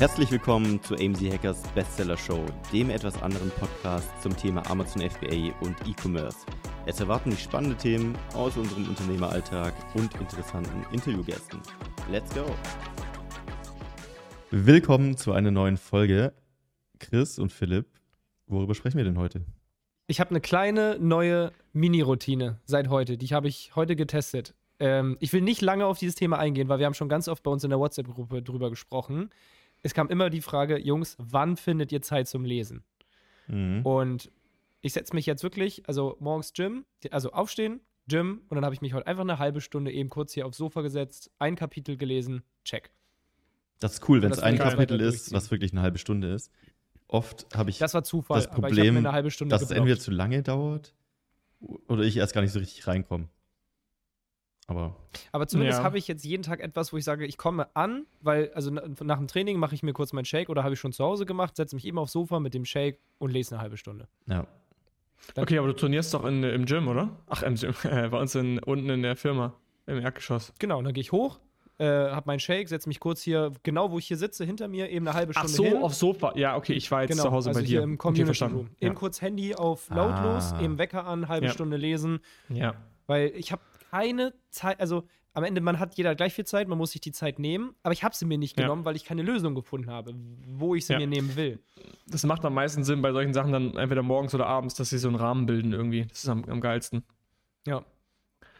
Herzlich willkommen zu AMZ Hackers Bestseller Show, dem etwas anderen Podcast zum Thema Amazon FBA und E-Commerce. Es erwarten dich spannende Themen aus unserem Unternehmeralltag und interessanten Interviewgästen. Let's go! Willkommen zu einer neuen Folge. Chris und Philipp, worüber sprechen wir denn heute? Ich habe eine kleine neue Mini-Routine seit heute. Die habe ich heute getestet. Ähm, ich will nicht lange auf dieses Thema eingehen, weil wir haben schon ganz oft bei uns in der WhatsApp-Gruppe drüber gesprochen. Es kam immer die Frage, Jungs, wann findet ihr Zeit zum Lesen? Mhm. Und ich setze mich jetzt wirklich, also morgens Gym, also aufstehen, Gym und dann habe ich mich heute einfach eine halbe Stunde eben kurz hier aufs Sofa gesetzt, ein Kapitel gelesen, check. Das ist cool, wenn es ein Kapitel ist, was wirklich eine halbe Stunde ist. Oft habe ich das, war Zufall, das Problem, dass geblockt. es entweder zu lange dauert oder ich erst gar nicht so richtig reinkomme. Aber, Aber zumindest ja. habe ich jetzt jeden Tag etwas, wo ich sage, ich komme an, weil, also nach dem Training mache ich mir kurz meinen Shake oder habe ich schon zu Hause gemacht, setze mich eben aufs Sofa mit dem Shake und lese eine halbe Stunde. Ja. Dann okay, aber du trainierst doch in, im Gym, oder? Ach, im Gym. bei uns in, unten in der Firma, im Erdgeschoss. Genau, und dann gehe ich hoch, äh, habe meinen Shake, setze mich kurz hier, genau wo ich hier sitze, hinter mir, eben eine halbe Stunde Ach so, hin. aufs Sofa. Ja, okay, ich war jetzt genau, zu Hause also bei dir. im Community okay, Room. Eben kurz Handy auf lautlos, ah. eben Wecker an, halbe ja. Stunde lesen. Ja. Weil ich habe keine Zeit, also am Ende, man hat jeder gleich viel Zeit, man muss sich die Zeit nehmen, aber ich habe sie mir nicht ja. genommen, weil ich keine Lösung gefunden habe, wo ich sie ja. mir nehmen will. Das macht am meisten Sinn bei solchen Sachen dann entweder morgens oder abends, dass sie so einen Rahmen bilden irgendwie. Das ist am, am geilsten. Ja.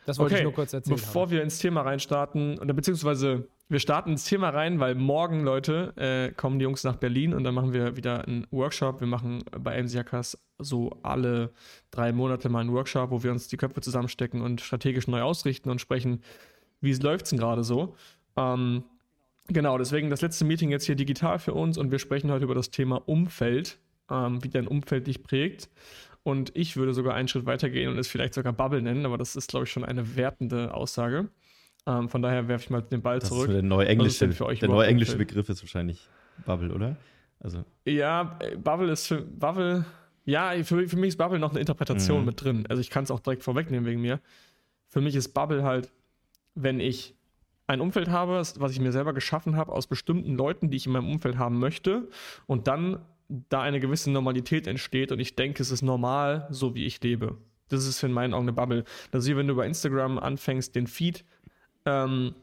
Das wollte okay. ich nur kurz erzählen. Bevor haben. wir ins Thema reinstarten, oder beziehungsweise wir starten ins Thema rein, weil morgen, Leute, äh, kommen die Jungs nach Berlin und dann machen wir wieder einen Workshop. Wir machen bei MCAKs so alle drei Monate mal einen Workshop, wo wir uns die Köpfe zusammenstecken und strategisch neu ausrichten und sprechen, wie läuft es denn gerade so? Ähm, genau, deswegen das letzte Meeting jetzt hier digital für uns und wir sprechen heute über das Thema Umfeld, ähm, wie dein Umfeld dich prägt. Und ich würde sogar einen Schritt weitergehen und es vielleicht sogar Bubble nennen, aber das ist, glaube ich, schon eine wertende Aussage. Ähm, von daher werfe ich mal den Ball das zurück. Ist der neue englische, der neue englische Begriff ist wahrscheinlich Bubble, oder? Also. Ja, Bubble ist für Bubble, ja, für, für mich ist Bubble noch eine Interpretation mhm. mit drin. Also ich kann es auch direkt vorwegnehmen wegen mir. Für mich ist Bubble halt wenn ich ein Umfeld habe, was ich mir selber geschaffen habe aus bestimmten Leuten, die ich in meinem Umfeld haben möchte und dann da eine gewisse Normalität entsteht und ich denke, es ist normal, so wie ich lebe. Das ist in meinen Augen eine Bubble. Das ist wie wenn du bei Instagram anfängst, den Feed ähm,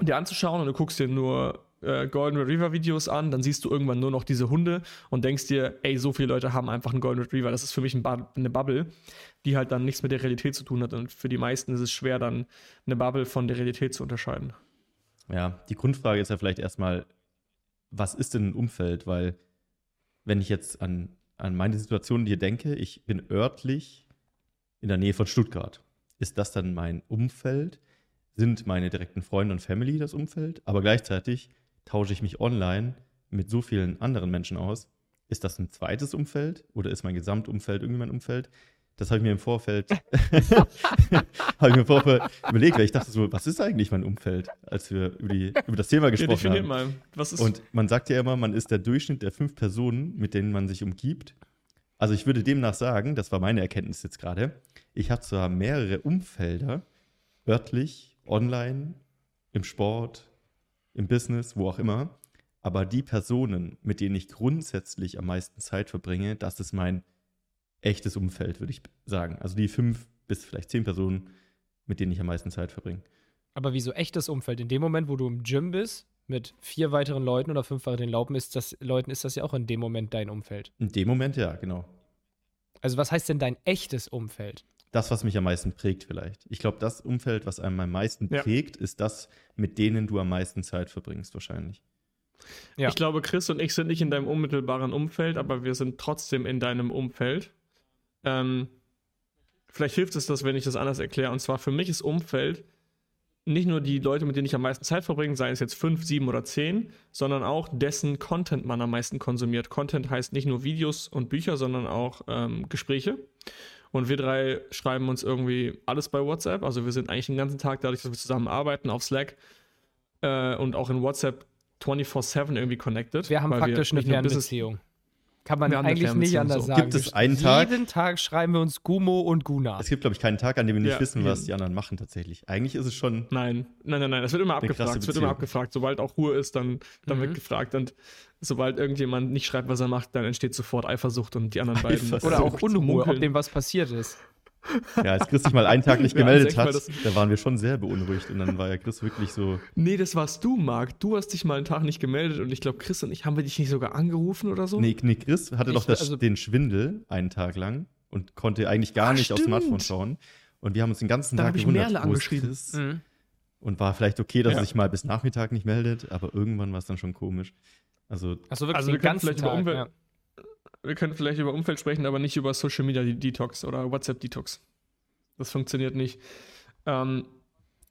dir anzuschauen und du guckst dir nur äh, Golden Retriever Videos an, dann siehst du irgendwann nur noch diese Hunde und denkst dir, ey, so viele Leute haben einfach einen Golden Retriever. Das ist für mich ein eine Bubble, die halt dann nichts mit der Realität zu tun hat. Und für die meisten ist es schwer, dann eine Bubble von der Realität zu unterscheiden. Ja, die Grundfrage ist ja vielleicht erstmal, was ist denn ein Umfeld? Weil, wenn ich jetzt an, an meine Situation hier denke, ich bin örtlich in der Nähe von Stuttgart. Ist das dann mein Umfeld? Sind meine direkten Freunde und Family das Umfeld? Aber gleichzeitig tausche ich mich online mit so vielen anderen Menschen aus? Ist das ein zweites Umfeld oder ist mein Gesamtumfeld irgendwie mein Umfeld? Das habe ich mir im Vorfeld, habe ich mir im Vorfeld überlegt, weil ich dachte so, was ist eigentlich mein Umfeld, als wir über, die, über das Thema gesprochen ja, haben. Mal. Was ist Und man sagt ja immer, man ist der Durchschnitt der fünf Personen, mit denen man sich umgibt. Also ich würde demnach sagen, das war meine Erkenntnis jetzt gerade, ich habe zwar mehrere Umfelder, örtlich, online, im Sport, im Business, wo auch immer. Aber die Personen, mit denen ich grundsätzlich am meisten Zeit verbringe, das ist mein echtes Umfeld, würde ich sagen. Also die fünf bis vielleicht zehn Personen, mit denen ich am meisten Zeit verbringe. Aber wieso echtes Umfeld? In dem Moment, wo du im Gym bist, mit vier weiteren Leuten oder fünf weiteren Laufen, ist das, Leuten ist das ja auch in dem Moment dein Umfeld. In dem Moment, ja, genau. Also was heißt denn dein echtes Umfeld? Das, was mich am meisten prägt, vielleicht. Ich glaube, das Umfeld, was einem am meisten ja. prägt, ist das, mit denen du am meisten Zeit verbringst, wahrscheinlich. Ja. Ich glaube, Chris und ich sind nicht in deinem unmittelbaren Umfeld, aber wir sind trotzdem in deinem Umfeld. Ähm, vielleicht hilft es das, wenn ich das anders erkläre. Und zwar für mich ist Umfeld nicht nur die Leute, mit denen ich am meisten Zeit verbringe, seien es jetzt fünf, sieben oder zehn, sondern auch dessen Content man am meisten konsumiert. Content heißt nicht nur Videos und Bücher, sondern auch ähm, Gespräche. Und wir drei schreiben uns irgendwie alles bei WhatsApp. Also wir sind eigentlich den ganzen Tag, dadurch, dass wir zusammen arbeiten, auf Slack äh, und auch in WhatsApp 24-7 irgendwie connected. Wir haben praktisch wir eine Fernbeziehung. Kann man eigentlich nicht anders so. sagen. Gibt es einen Tag- Jeden Tag schreiben wir uns Gumo und Guna. Es gibt, glaube ich, keinen Tag, an dem wir nicht Ja, wissen, was die anderen machen tatsächlich. Eigentlich ist es schon. Nein, nein, nein, nein. Es wird immer abgefragt. Es wird immer abgefragt. Sobald auch Ruhe ist, dann, dann Mhm. wird gefragt. Und sobald irgendjemand nicht schreibt, was er macht, dann entsteht sofort Eifersucht und die anderen beiden. Eifersucht. Oder auch Unruhe, ob dem was passiert ist. Ja, als Chris sich mal einen Tag nicht gemeldet also hat, da waren wir schon sehr beunruhigt. Und dann war ja Chris wirklich so. Nee, das warst du, Marc. Du hast dich mal einen Tag nicht gemeldet und ich glaube, Chris und ich haben wir dich nicht sogar angerufen oder so? Nee, nee Chris hatte Ich- doch das, also- den Schwindel einen Tag lang und konnte eigentlich gar Ah, nicht aufs stimmt. Smartphone schauen. Und wir haben uns den ganzen Da Tag gewundert, Merle wo angeschrieben. Chris? Mhm. Und war vielleicht okay, dass Ja. er sich mal bis Nachmittag nicht meldet, aber irgendwann war es dann schon komisch. Also, Achso, wirklich Also den wir können ganzen vielleicht über Tag. Umwelt- ja. Wir können vielleicht über Umfeld sprechen, aber nicht über Social Media Detox oder WhatsApp Detox. Das funktioniert nicht. Ähm,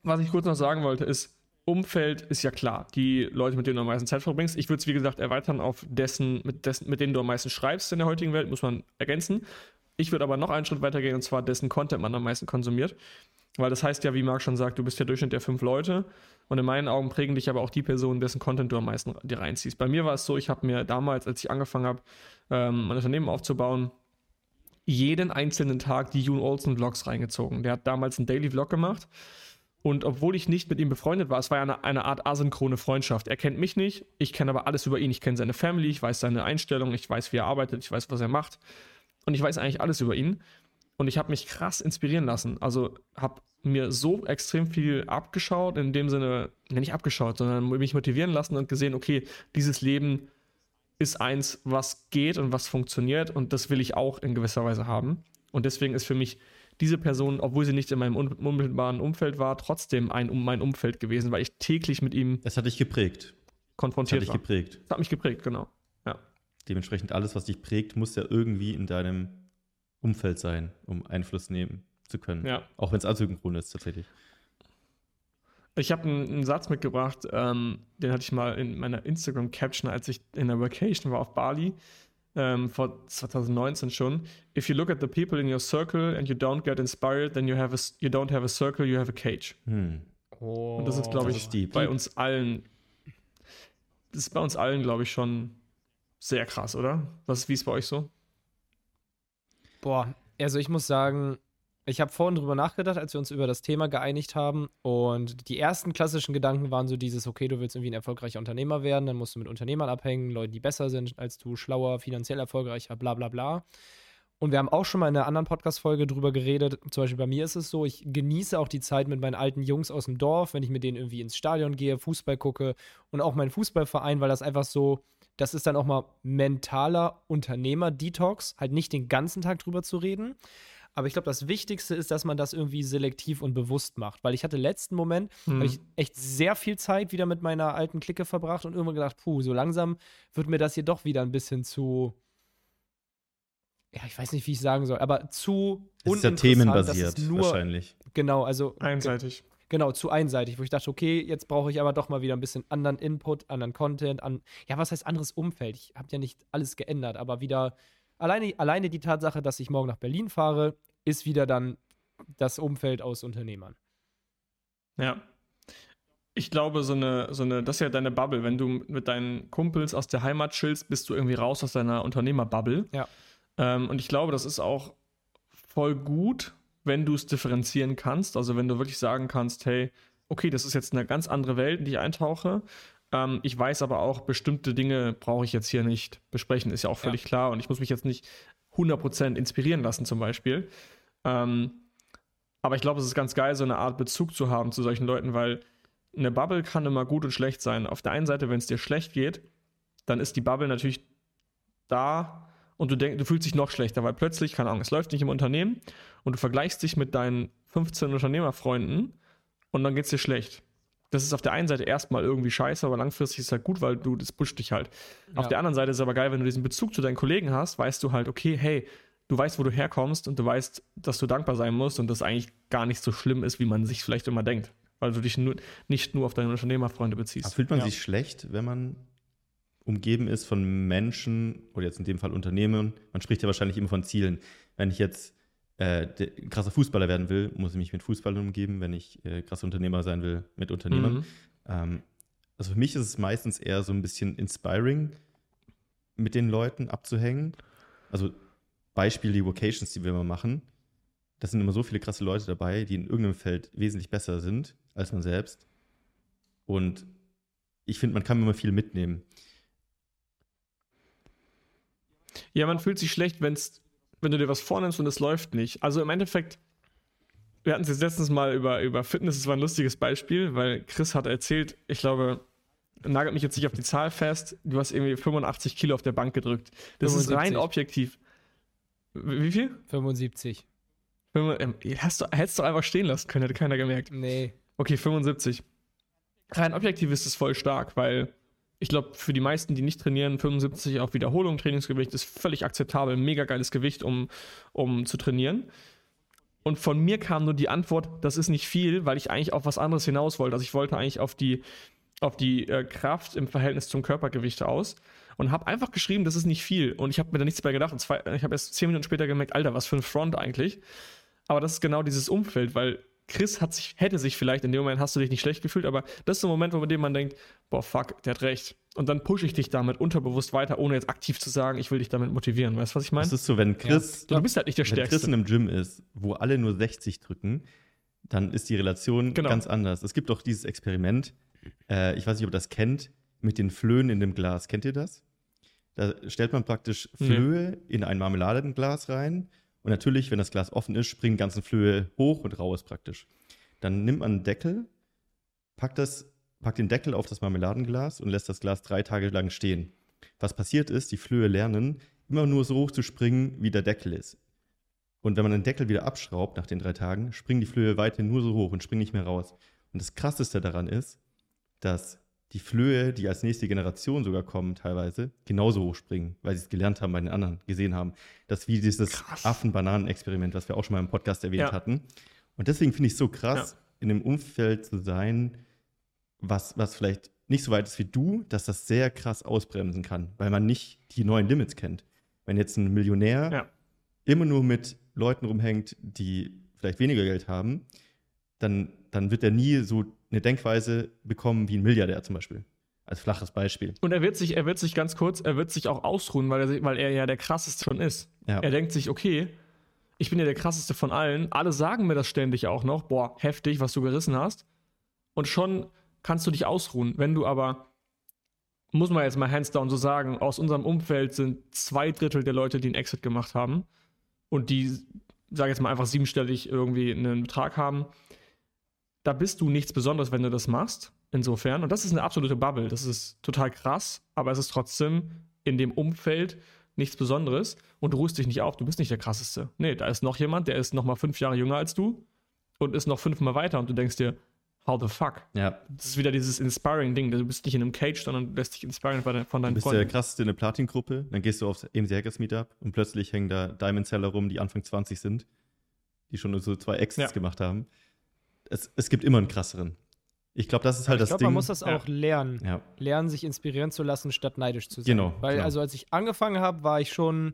was ich kurz noch sagen wollte, ist, Umfeld ist ja klar. Die Leute, mit denen du am meisten Zeit verbringst. Ich würde es, wie gesagt, erweitern auf dessen mit, dessen, mit denen du am meisten schreibst in der heutigen Welt, muss man ergänzen. Ich würde aber noch einen Schritt weiter gehen, und zwar dessen Content man am meisten konsumiert. Weil das heißt ja, wie Marc schon sagt, du bist der Durchschnitt der fünf Leute. Und in meinen Augen prägen dich aber auch die Personen, dessen Content du am meisten dir reinziehst. Bei mir war es so, ich habe mir damals, als ich angefangen habe, ähm, mein Unternehmen aufzubauen, jeden einzelnen Tag die June Olsen Vlogs reingezogen. Der hat damals einen Daily Vlog gemacht. Und obwohl ich nicht mit ihm befreundet war, es war ja eine, eine Art asynchrone Freundschaft. Er kennt mich nicht, ich kenne aber alles über ihn. Ich kenne seine Family, ich weiß seine Einstellung, ich weiß, wie er arbeitet, ich weiß, was er macht. Und ich weiß eigentlich alles über ihn. Und ich habe mich krass inspirieren lassen. Also habe mir so extrem viel abgeschaut, in dem Sinne, ne, nicht abgeschaut, sondern mich motivieren lassen und gesehen, okay, dieses Leben ist eins, was geht und was funktioniert und das will ich auch in gewisser Weise haben. Und deswegen ist für mich diese Person, obwohl sie nicht in meinem un unmittelbaren Umfeld war, trotzdem ein um mein Umfeld gewesen, weil ich täglich mit ihm es hat dich geprägt. Es hat konfrontiert dich war. geprägt. Das hat mich geprägt, genau. Dementsprechend alles, was dich prägt, muss ja irgendwie in deinem Umfeld sein, um Einfluss nehmen zu können. Ja. Auch wenn es asynchron ist, tatsächlich. Ich habe einen, einen Satz mitgebracht, ähm, den hatte ich mal in meiner Instagram-Caption, als ich in der Vacation war auf Bali, ähm, vor 2019 schon. If you look at the people in your circle and you don't get inspired, then you, have a, you don't have a circle, you have a cage. Hm. Und das ist, glaube ich, ist bei uns allen, das ist bei uns allen, glaube ich, schon sehr krass, oder? Was, wie ist bei euch so? Boah, also ich muss sagen, ich habe vorhin drüber nachgedacht, als wir uns über das Thema geeinigt haben. Und die ersten klassischen Gedanken waren so dieses, okay, du willst irgendwie ein erfolgreicher Unternehmer werden, dann musst du mit Unternehmern abhängen, Leuten, die besser sind als du, schlauer, finanziell erfolgreicher, bla bla bla. Und wir haben auch schon mal in einer anderen Podcast-Folge drüber geredet. Zum Beispiel bei mir ist es so, ich genieße auch die Zeit mit meinen alten Jungs aus dem Dorf, wenn ich mit denen irgendwie ins Stadion gehe, Fußball gucke und auch meinen Fußballverein, weil das einfach so, das ist dann auch mal mentaler Unternehmer-Detox, halt nicht den ganzen Tag drüber zu reden. Aber ich glaube, das Wichtigste ist, dass man das irgendwie selektiv und bewusst macht. Weil ich hatte letzten Moment, Hm. habe ich echt sehr viel Zeit wieder mit meiner alten Clique verbracht und irgendwann gedacht, puh, so langsam wird mir das hier doch wieder ein bisschen zu, ja, ich weiß nicht, wie ich sagen soll, aber zu Es ist ja themenbasiert, wahrscheinlich. genau, also Einseitig. Genau, zu einseitig, wo ich dachte, okay, jetzt brauche ich aber doch mal wieder ein bisschen anderen Input, anderen Content, an, ja, was heißt anderes Umfeld? Ich habe ja nicht alles geändert, aber wieder, alleine, alleine die Tatsache, dass ich morgen nach Berlin fahre, ist wieder dann das Umfeld aus Unternehmern. Ja. Ich glaube, so eine, so eine, das ist ja deine Bubble. Wenn du mit deinen Kumpels aus der Heimat chillst, bist du irgendwie raus aus deiner Unternehmerbubble. Ja. Ähm, und ich glaube, das ist auch voll gut, wenn du es differenzieren kannst. Also wenn du wirklich sagen kannst, hey, okay, das ist jetzt eine ganz andere Welt, in die ich eintauche. Ähm, ich weiß aber auch, bestimmte Dinge brauche ich jetzt hier nicht besprechen, ist ja auch völlig klar. Und ich muss mich jetzt nicht 100% inspirieren lassen, zum Beispiel. Ähm, aber ich glaube, es ist ganz geil, so eine Art Bezug zu haben zu solchen Leuten, weil eine Bubble kann immer gut und schlecht sein. Auf der einen Seite, wenn es dir schlecht geht, dann ist die Bubble natürlich da und du denkst, du fühlst dich noch schlechter, weil plötzlich, keine Ahnung, es läuft nicht im Unternehmen und du vergleichst dich mit deinen 15 Unternehmerfreunden und dann geht es dir schlecht. Das ist auf der einen Seite erstmal irgendwie scheiße, aber langfristig ist es halt gut, weil du, das pusht dich halt. Auf Ja. der anderen Seite ist es aber geil, wenn du diesen Bezug zu deinen Kollegen hast, weißt du halt, okay, hey, du weißt, wo du herkommst und du weißt, dass du dankbar sein musst und das eigentlich gar nicht so schlimm ist, wie man sich vielleicht immer denkt. Weil du dich nur, nicht nur auf deine Unternehmerfreunde beziehst. Aber fühlt man Ja. sich schlecht, wenn man umgeben ist von Menschen oder jetzt in dem Fall Unternehmen? Man spricht ja wahrscheinlich immer von Zielen. Wenn ich jetzt äh, ein krasser Fußballer werden will, muss ich mich mit Fußballern umgeben. Wenn ich äh, krasser Unternehmer sein will, mit Unternehmern. Mhm. Ähm, also für mich ist es meistens eher so ein bisschen inspiring, mit den Leuten abzuhängen. Also Beispiel die Vocations, die wir immer machen. Da sind immer so viele krasse Leute dabei, die in irgendeinem Feld wesentlich besser sind als man selbst. Und ich finde, man kann immer viel mitnehmen. Ja, man fühlt sich schlecht, wenn's, wenn du dir was vornimmst und es läuft nicht. Also im Endeffekt, wir hatten es jetzt letztens mal über, über Fitness, das war ein lustiges Beispiel, weil Chris hat erzählt, ich glaube, nagelt mich jetzt nicht auf die Zahl fest, du hast irgendwie 85 Kilo auf der Bank gedrückt. Das 75. ist rein objektiv. Wie viel? 75. Ähm, hast du, hättest du einfach stehen lassen können, hätte keiner gemerkt. Nee. Okay, 75. Rein objektiv ist es voll stark, weil ich glaube, für die meisten, die nicht trainieren, 75 auf Wiederholung Trainingsgewicht ist völlig akzeptabel, mega geiles Gewicht, um, um zu trainieren. Und von mir kam nur die Antwort, das ist nicht viel, weil ich eigentlich auf was anderes hinaus wollte. Also ich wollte eigentlich auf die, auf die äh, Kraft im Verhältnis zum Körpergewicht aus und habe einfach geschrieben, das ist nicht viel. Und ich habe mir da nichts mehr gedacht. Und zwei, ich habe erst zehn Minuten später gemerkt, Alter, was für ein Front eigentlich. Aber das ist genau dieses Umfeld, weil Chris hat sich, hätte sich vielleicht, in dem Moment hast du dich nicht schlecht gefühlt, aber das ist so ein Moment, wo dem man denkt, boah, fuck, der hat recht. Und dann pushe ich dich damit unterbewusst weiter, ohne jetzt aktiv zu sagen, ich will dich damit motivieren. Weißt du, was ich meine? Das ist so, wenn Chris, ja. du bist halt nicht der wenn Stärkste. Chris in einem Gym ist, wo alle nur 60 drücken, dann ist die Relation genau. ganz anders. Es gibt auch dieses Experiment, äh, ich weiß nicht, ob ihr das kennt, mit den Flöhen in dem Glas. Kennt ihr das? Da stellt man praktisch Flöhe nee. in ein Marmeladenglas rein und natürlich, wenn das Glas offen ist, springen ganzen Flöhe hoch und raus praktisch. Dann nimmt man einen Deckel, packt, das, packt den Deckel auf das Marmeladenglas und lässt das Glas drei Tage lang stehen. Was passiert ist, die Flöhe lernen, immer nur so hoch zu springen, wie der Deckel ist. Und wenn man den Deckel wieder abschraubt nach den drei Tagen, springen die Flöhe weiterhin nur so hoch und springen nicht mehr raus. Und das Krasseste daran ist, dass die Flöhe, die als nächste Generation sogar kommen, teilweise genauso hoch springen, weil sie es gelernt haben bei den anderen, gesehen haben. Das ist wie dieses Affen-Bananen-Experiment, was wir auch schon mal im Podcast erwähnt ja. hatten. Und deswegen finde ich es so krass, ja. in einem Umfeld zu sein, was, was vielleicht nicht so weit ist wie du, dass das sehr krass ausbremsen kann, weil man nicht die neuen Limits kennt. Wenn jetzt ein Millionär ja. immer nur mit Leuten rumhängt, die vielleicht weniger Geld haben, dann, dann wird er nie so eine Denkweise bekommen wie ein Milliardär zum Beispiel. Als flaches Beispiel. Und er wird sich, er wird sich ganz kurz, er wird sich auch ausruhen, weil er, weil er ja der krasseste schon ist. Ja. Er denkt sich, okay, ich bin ja der krasseste von allen. Alle sagen mir das ständig auch noch. Boah, heftig, was du gerissen hast. Und schon kannst du dich ausruhen. Wenn du aber, muss man jetzt mal hands down so sagen, aus unserem Umfeld sind zwei Drittel der Leute, die einen Exit gemacht haben und die, sage jetzt mal einfach siebenstellig irgendwie einen Betrag haben, da bist du nichts Besonderes, wenn du das machst. Insofern. Und das ist eine absolute Bubble. Das ist total krass, aber es ist trotzdem in dem Umfeld nichts Besonderes und du ruhst dich nicht auf. Du bist nicht der krasseste. Nee, da ist noch jemand, der ist noch mal fünf Jahre jünger als du und ist noch fünfmal weiter und du denkst dir, how the fuck? Ja. Das ist wieder dieses Inspiring-Ding. Du bist nicht in einem Cage, sondern lässt dich inspirieren von, deinen Freunden. Du bist Freunden. der krasseste in der Platin-Gruppe, dann gehst du aufs AMC Hackers Meetup und plötzlich hängen da Diamond Seller rum, die Anfang 20 sind, die schon so zwei Exits ja. gemacht haben es, es gibt immer einen krasseren. Ich glaube, das ist halt ich das glaub, Ding. Man muss das auch ja. lernen. Ja. Lernen, sich inspirieren zu lassen, statt neidisch zu sein. Genau. Weil, genau. also, als ich angefangen habe, war ich schon.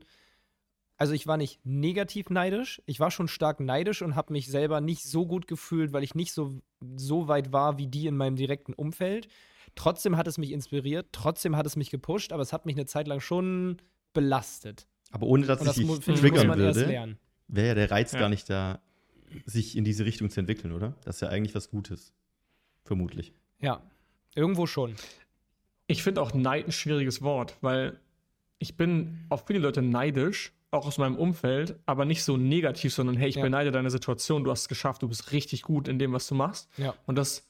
Also, ich war nicht negativ neidisch. Ich war schon stark neidisch und habe mich selber nicht so gut gefühlt, weil ich nicht so, so weit war wie die in meinem direkten Umfeld. Trotzdem hat es mich inspiriert, trotzdem hat es mich gepusht, aber es hat mich eine Zeit lang schon belastet. Aber ohne dass und ich das dich triggern würde, wäre ja der Reiz ja. gar nicht da, sich in diese Richtung zu entwickeln, oder? Das ist ja eigentlich was Gutes. Vermutlich. Ja, irgendwo schon. Ich finde auch Neid ein schwieriges Wort, weil ich bin auf viele Leute neidisch, auch aus meinem Umfeld, aber nicht so negativ, sondern hey, ich ja. beneide deine Situation, du hast es geschafft, du bist richtig gut in dem, was du machst. Ja. Und das,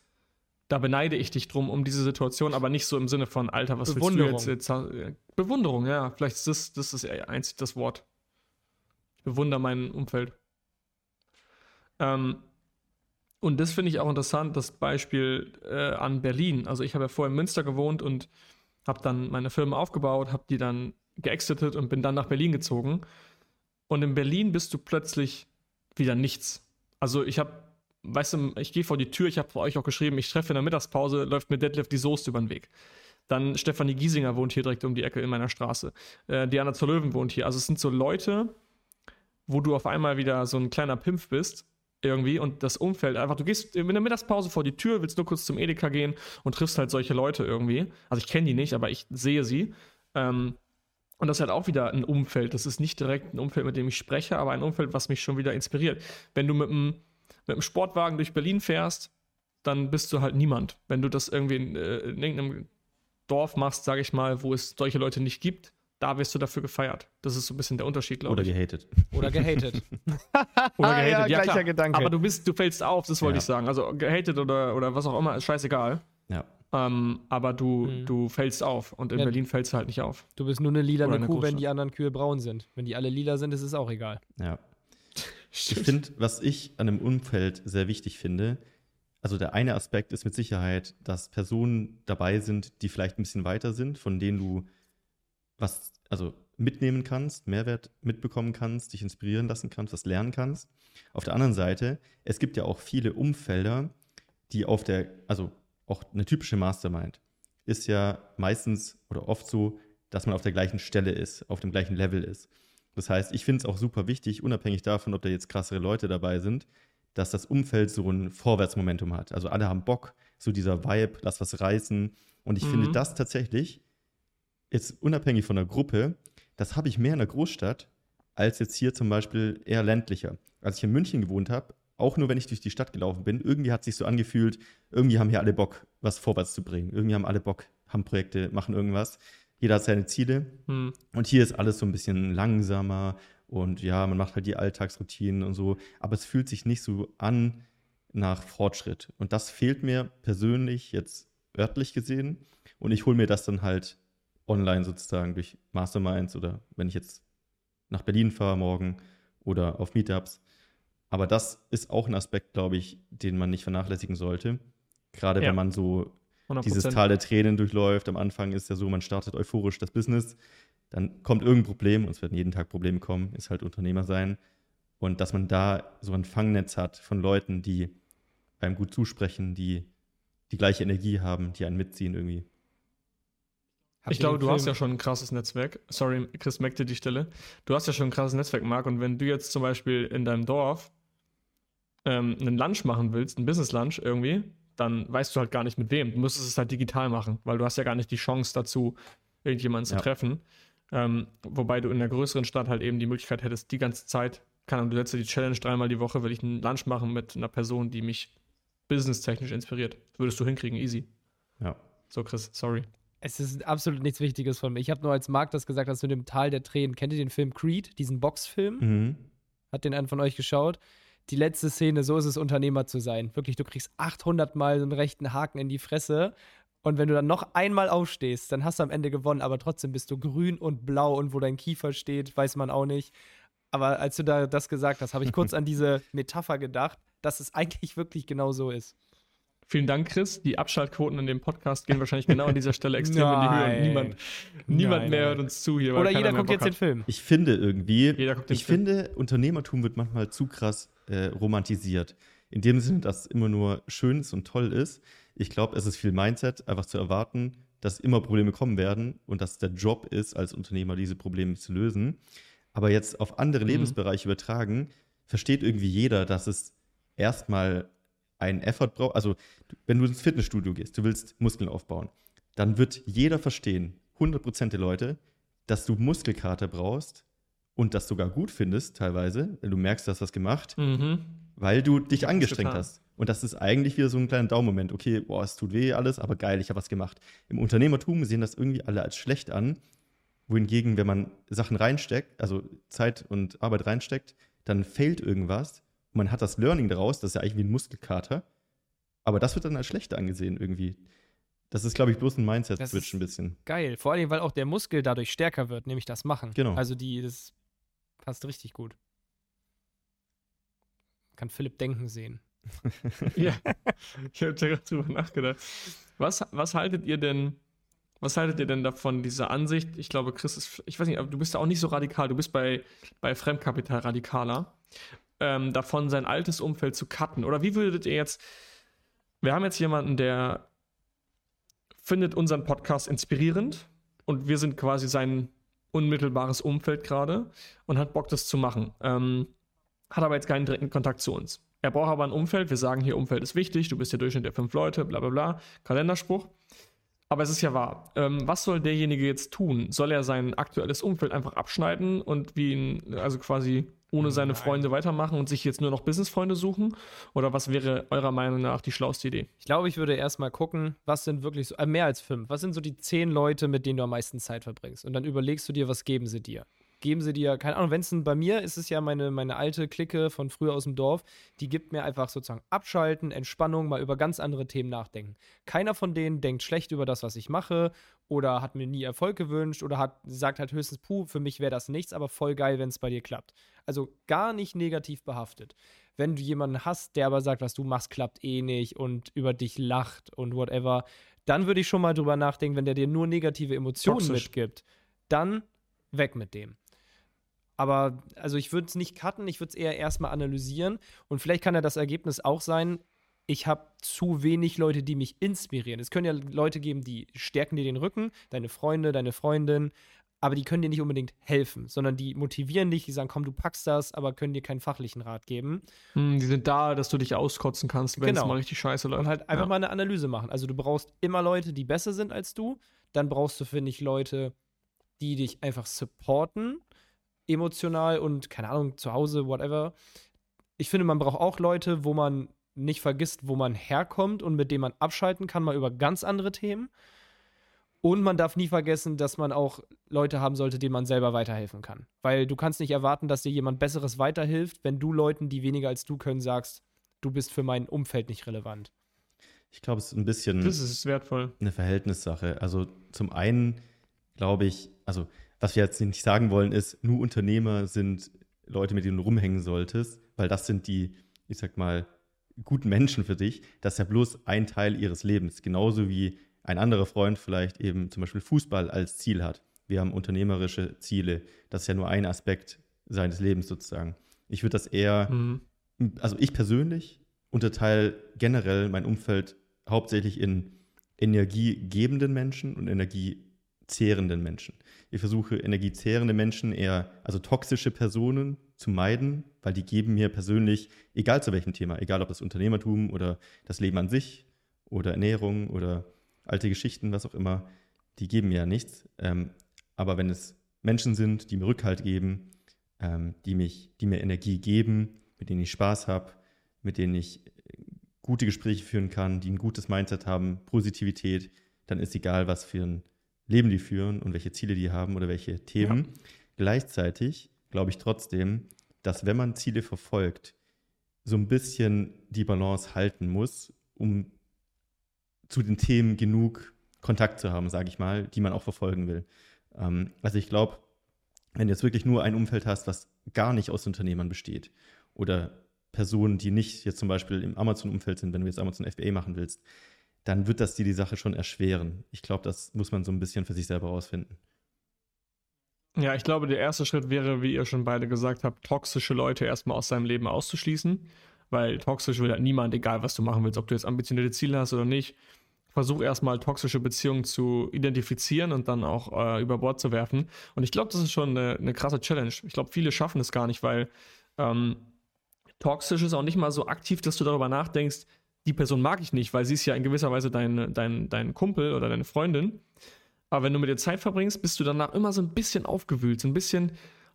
da beneide ich dich drum um diese Situation, aber nicht so im Sinne von, Alter, was willst du jetzt? jetzt Bewunderung, ja, vielleicht ist das, das ist einzig das Wort. Ich bewundere mein Umfeld. Ähm, und das finde ich auch interessant, das Beispiel äh, an Berlin. Also ich habe ja vorher in Münster gewohnt und habe dann meine Firma aufgebaut, habe die dann geexitet und bin dann nach Berlin gezogen. Und in Berlin bist du plötzlich wieder nichts. Also ich habe, weißt du, ich gehe vor die Tür, ich habe vor euch auch geschrieben, ich treffe in der Mittagspause, läuft mir Deadlift die Soße über den Weg. Dann Stefanie Giesinger wohnt hier direkt um die Ecke in meiner Straße. Äh, Diana zur Löwen wohnt hier. Also es sind so Leute, wo du auf einmal wieder so ein kleiner Pimpf bist irgendwie und das Umfeld einfach, du gehst in der Mittagspause vor die Tür, willst nur kurz zum Edeka gehen und triffst halt solche Leute irgendwie. Also ich kenne die nicht, aber ich sehe sie. Ähm, Und das ist halt auch wieder ein Umfeld. Das ist nicht direkt ein Umfeld, mit dem ich spreche, aber ein Umfeld, was mich schon wieder inspiriert. Wenn du mit einem, mit einem Sportwagen durch Berlin fährst, dann bist du halt niemand. Wenn du das irgendwie in, äh, in irgendeinem Dorf machst, sage ich mal, wo es solche Leute nicht gibt, da wirst du dafür gefeiert. Das ist so ein bisschen der Unterschied, glaube Oder ich. gehatet. Oder gehatet. Oder Ah, gehatet, ja, ja, gleicher klar. Gedanke. Aber du bist, du fällst auf, das wollte Ja. ich sagen. Also gehatet oder, oder was auch immer, ist scheißegal. Ja. Ähm, aber du, Mhm. du fällst auf und in Ja. Berlin fällst du halt nicht auf. Du bist nur eine lila Oder eine Kuh, wenn Großstadt. die anderen Kühe braun sind. Wenn die alle lila sind, ist es auch egal. Ja. Ich finde, was ich an einem Umfeld sehr wichtig finde, also der eine Aspekt ist mit Sicherheit, dass Personen dabei sind, die vielleicht ein bisschen weiter sind, von denen du was, also mitnehmen kannst, Mehrwert mitbekommen kannst, dich inspirieren lassen kannst, was lernen kannst. Auf der anderen Seite, es gibt ja auch viele Umfelder, die auf der, also auch eine typische Mastermind ist ja meistens oder oft so, dass man auf der gleichen Stelle ist, auf dem gleichen Level ist. Das heißt, ich finde es auch super wichtig, unabhängig davon, ob da jetzt krassere Leute dabei sind, dass das Umfeld so ein Vorwärtsmomentum hat. Also alle haben Bock, so dieser Vibe, lass was reißen. Und ich finde Mhm. das tatsächlich, jetzt unabhängig von der Gruppe, das habe ich mehr in der Großstadt als jetzt hier zum Beispiel eher ländlicher. Als ich in München gewohnt habe, auch nur wenn ich durch die Stadt gelaufen bin, irgendwie hat sich so angefühlt, irgendwie haben hier alle Bock, was vorwärts zu bringen. Irgendwie haben alle Bock, haben Projekte, machen irgendwas. Jeder hat seine Ziele. Hm. Und hier ist alles so ein bisschen langsamer und ja, man macht halt die Alltagsroutinen und so, aber es fühlt sich nicht so an nach Fortschritt. Und das fehlt mir persönlich jetzt örtlich gesehen. Und ich hole mir das dann halt online sozusagen durch Masterminds oder wenn ich jetzt nach Berlin fahre morgen oder auf Meetups. Aber das ist auch ein Aspekt, glaube ich, den man nicht vernachlässigen sollte. Gerade Ja. wenn man so 100%. dieses Tal der Tränen durchläuft. Am Anfang ist ja so, man startet euphorisch das Business, dann kommt irgendein Problem, und es werden jeden Tag Probleme kommen, ist halt Unternehmer sein. Und dass man da so ein Fangnetz hat von Leuten, die einem gut zusprechen, die die gleiche Energie haben, die einen mitziehen irgendwie. Habt Ich glaube, du hast Film- ja schon ein krasses Netzwerk. Sorry, Chris merkte die Stelle. Du hast ja schon ein krasses Netzwerk, Marc. Und wenn du jetzt zum Beispiel in deinem Dorf ähm, einen Lunch machen willst, einen Business-Lunch irgendwie, dann weißt du halt gar nicht mit wem. Du müsstest es halt digital machen, weil du hast ja gar nicht die Chance dazu, irgendjemanden Ja. zu treffen. Ähm, wobei du in einer größeren Stadt halt eben die Möglichkeit hättest, die ganze Zeit, keine Ahnung, du setzt dir die Challenge dreimal die Woche, will ich einen Lunch machen mit einer Person, die mich businesstechnisch inspiriert. Würdest du hinkriegen, easy. Ja. So, Chris, sorry. Es ist absolut nichts Wichtiges von mir. Ich habe nur als Marc das gesagt, dass mit dem Tal der Tränen. Kennt ihr den Film Creed, diesen Boxfilm? Mhm. Hat den einen von euch geschaut? Die letzte Szene, so ist es, Unternehmer zu sein. Wirklich, du kriegst 800 Mal so einen rechten Haken in die Fresse. Und wenn du dann noch einmal aufstehst, dann hast du am Ende gewonnen, aber trotzdem bist du grün und blau und wo dein Kiefer steht, weiß man auch nicht. Aber als du da das gesagt hast, habe ich kurz an diese Metapher gedacht, dass es eigentlich wirklich genau so ist. Vielen Dank, Chris. Die Abschaltquoten in dem Podcast gehen wahrscheinlich genau an dieser Stelle extrem in die Höhe. Und niemand, niemand Nein, mehr nein. hört uns zu hier. weil Oder jeder guckt Bock jetzt den hat. Film. Ich finde irgendwie, Jeder guckt den ich Film. finde, Unternehmertum wird manchmal zu krass äh, romantisiert. In dem Sinne, dass es immer nur schön ist und toll ist. Ich glaube, es ist viel Mindset, einfach zu erwarten, dass immer Probleme kommen werden und dass der Job ist, als Unternehmer diese Probleme zu lösen. Aber jetzt auf andere Mhm. Lebensbereiche übertragen, versteht irgendwie jeder, dass es erstmal einen Effort braucht. Also, wenn du ins Fitnessstudio gehst, du willst Muskeln aufbauen, dann wird jeder verstehen, 100% der Leute, dass du Muskelkater brauchst und das sogar gut findest, teilweise, wenn du merkst, du hast was gemacht, Mhm. weil du dich angestrengt hast. Und das ist eigentlich wieder so ein kleiner Daumenmoment. Okay, boah, es tut weh alles, aber geil, ich habe was gemacht. Im Unternehmertum sehen das irgendwie alle als schlecht an. Wohingegen, wenn man Sachen reinsteckt, also Zeit und Arbeit reinsteckt, dann fehlt irgendwas. Und man hat das Learning daraus, das ist ja eigentlich wie ein Muskelkater. Aber das wird dann als schlecht angesehen irgendwie. Das ist, glaube ich, bloß ein Mindset-Switch ein bisschen. Geil. Vor allem, weil auch der Muskel dadurch stärker wird, nämlich das Machen. Genau. Also die, das passt richtig gut. Kann Philipp denken sehen. Ja, ich habe da gerade drüber nachgedacht. Was, was haltet ihr denn, was haltet ihr denn davon, dieser Ansicht? Ich glaube, Chris ist, ich weiß nicht, aber du bist da auch nicht so radikal. Du bist bei, bei Fremdkapital radikaler. Ähm, davon sein altes Umfeld zu cutten. Oder wie würdet ihr jetzt, wir haben jetzt jemanden, der findet unseren Podcast inspirierend und wir sind quasi sein unmittelbares Umfeld gerade und hat Bock, das zu machen. Ähm, hat aber jetzt keinen direkten Kontakt zu uns. Er braucht aber ein Umfeld. Wir sagen hier, Umfeld ist wichtig, du bist der Durchschnitt der fünf Leute, bla bla bla. Kalenderspruch. Aber es ist ja wahr. Ähm, was soll derjenige jetzt tun? Soll er sein aktuelles Umfeld einfach abschneiden und wie ihn, also quasi ohne seine Nein. Freunde weitermachen und sich jetzt nur noch Businessfreunde suchen? Oder was wäre eurer Meinung nach die schlauste Idee? Ich glaube, ich würde erstmal gucken, was sind wirklich so, äh, mehr als fünf, was sind so die zehn Leute, mit denen du am meisten Zeit verbringst? Und dann überlegst du dir, was geben sie dir? Geben sie dir, keine Ahnung, wenn es bei mir ist es ja meine, meine alte Clique von früher aus dem Dorf, die gibt mir einfach sozusagen Abschalten, Entspannung, mal über ganz andere Themen nachdenken. Keiner von denen denkt schlecht über das, was ich mache oder hat mir nie Erfolg gewünscht oder hat, sagt halt höchstens, puh, für mich wäre das nichts, aber voll geil, wenn es bei dir klappt. Also gar nicht negativ behaftet. Wenn du jemanden hast, der aber sagt, was du machst, klappt eh nicht und über dich lacht und whatever, dann würde ich schon mal drüber nachdenken, wenn der dir nur negative Emotionen Toxisch. mitgibt, dann weg mit dem. Aber also ich würde es nicht cutten, ich würde es eher erstmal analysieren und vielleicht kann ja das Ergebnis auch sein, ich habe zu wenig Leute, die mich inspirieren. Es können ja Leute geben, die stärken dir den Rücken, deine Freunde, deine Freundin, aber die können dir nicht unbedingt helfen, sondern die motivieren dich, die sagen, komm, du packst das, aber können dir keinen fachlichen Rat geben. Hm, die sind da, dass du dich auskotzen kannst, wenn es Genau. mal richtig scheiße läuft. Und halt einfach ja. mal eine Analyse machen. Also du brauchst immer Leute, die besser sind als du. Dann brauchst du, finde ich, Leute, die dich einfach supporten, emotional und, keine Ahnung, zu Hause, whatever. Ich finde, man braucht auch Leute, wo man nicht vergisst, wo man herkommt und mit denen man abschalten kann, mal über ganz andere Themen. Und man darf nie vergessen, dass man auch Leute haben sollte, denen man selber weiterhelfen kann. Weil du kannst nicht erwarten, dass dir jemand Besseres weiterhilft, wenn du Leuten, die weniger als du können, sagst, du bist für mein Umfeld nicht relevant. Ich glaube, es ist ein bisschen Das ist wertvoll. eine Verhältnissache. Also zum einen glaube ich, also was wir jetzt nicht sagen wollen, ist, nur Unternehmer sind Leute, mit denen du rumhängen solltest, weil das sind die, ich sag mal, guten Menschen für dich. Das ist ja bloß ein Teil ihres Lebens. Genauso wie ein anderer Freund vielleicht eben zum Beispiel Fußball als Ziel hat. Wir haben unternehmerische Ziele. Das ist ja nur ein Aspekt seines Lebens sozusagen. Ich würde das eher Mhm. also ich persönlich unterteile generell mein Umfeld hauptsächlich in energiegebenden Menschen und energiezehrenden Menschen. Ich versuche energiezehrende Menschen eher, also toxische Personen zu meiden, weil die geben mir persönlich, egal zu welchem Thema, egal ob das Unternehmertum oder das Leben an sich oder Ernährung oder alte Geschichten, was auch immer, die geben mir ja nichts. Ähm, aber wenn es Menschen sind, die mir Rückhalt geben, ähm, die, mich, die mir Energie geben, mit denen ich Spaß habe, mit denen ich äh, gute Gespräche führen kann, die ein gutes Mindset haben, Positivität, dann ist egal, was für ein Leben die führen und welche Ziele die haben oder welche Themen. Gleichzeitig glaube ich trotzdem, dass wenn man Ziele verfolgt, so ein bisschen die Balance halten muss, um zu den Themen genug Kontakt zu haben, sage ich mal, die man auch verfolgen will. Ähm, also ich glaube, wenn du jetzt wirklich nur ein Umfeld hast, was gar nicht aus Unternehmern besteht oder Personen, die nicht jetzt zum Beispiel im Amazon-Umfeld sind, wenn du jetzt Amazon FBA machen willst, dann wird das dir die Sache schon erschweren. Ich glaube, das muss man so ein bisschen für sich selber rausfinden. Ja, ich glaube, der erste Schritt wäre, wie ihr schon beide gesagt habt, toxische Leute erstmal aus seinem Leben auszuschließen. Weil toxisch will halt niemand, egal was du machen willst, ob du jetzt ambitionierte Ziele hast oder nicht. Versuch erstmal toxische Beziehungen zu identifizieren und dann auch äh, über Bord zu werfen. Und ich glaube, das ist schon eine, eine krasse Challenge. Ich glaube, viele schaffen es gar nicht, weil ähm, toxisch ist auch nicht mal so aktiv, dass du darüber nachdenkst, die Person mag ich nicht, weil sie ist ja in gewisser Weise dein, dein, dein Kumpel oder deine Freundin. Aber wenn du mit ihr Zeit verbringst, bist du danach immer so ein bisschen aufgewühlt, so ein bisschen,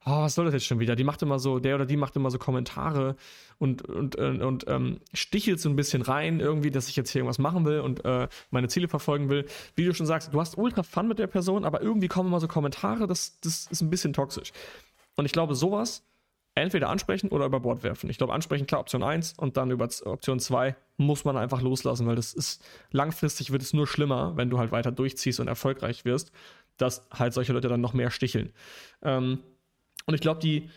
oh, was soll das jetzt schon wieder? Die macht immer so, der oder die macht immer so Kommentare und, und, und, und ähm, stichelt so ein bisschen rein, irgendwie, dass ich jetzt hier irgendwas machen will und äh, meine Ziele verfolgen will. Wie du schon sagst, du hast ultra Fun mit der Person, aber irgendwie kommen immer so Kommentare, das, das ist ein bisschen toxisch. Und ich glaube, sowas entweder ansprechen oder über Bord werfen. Ich glaube, ansprechen, klar, Option 1 und dann über Option 2 muss man einfach loslassen, weil das ist langfristig wird es nur schlimmer, wenn du halt weiter durchziehst und erfolgreich wirst, dass halt solche Leute dann noch mehr sticheln. Ähm, und ich glaube, die,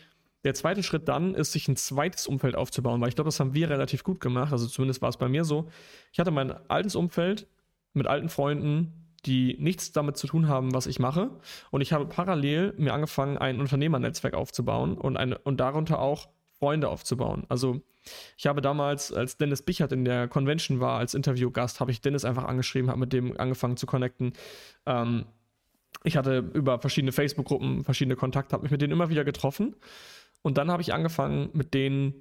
der zweite Schritt dann ist, sich ein zweites Umfeld aufzubauen, weil ich glaube, das haben wir relativ gut gemacht. Also zumindest war es bei mir so. Ich hatte mein altes Umfeld mit alten Freunden, die nichts damit zu tun haben, was ich mache. Und ich habe parallel mir angefangen, ein Unternehmernetzwerk aufzubauen und, eine, und darunter auch Freunde aufzubauen. Also ich habe damals, als Dennis Bichert in der Convention war, als Interviewgast, habe ich Dennis einfach angeschrieben, habe mit dem angefangen zu connecten. Ähm, ich hatte über verschiedene Facebook-Gruppen verschiedene Kontakte, habe mich mit denen immer wieder getroffen. Und dann habe ich angefangen, mit denen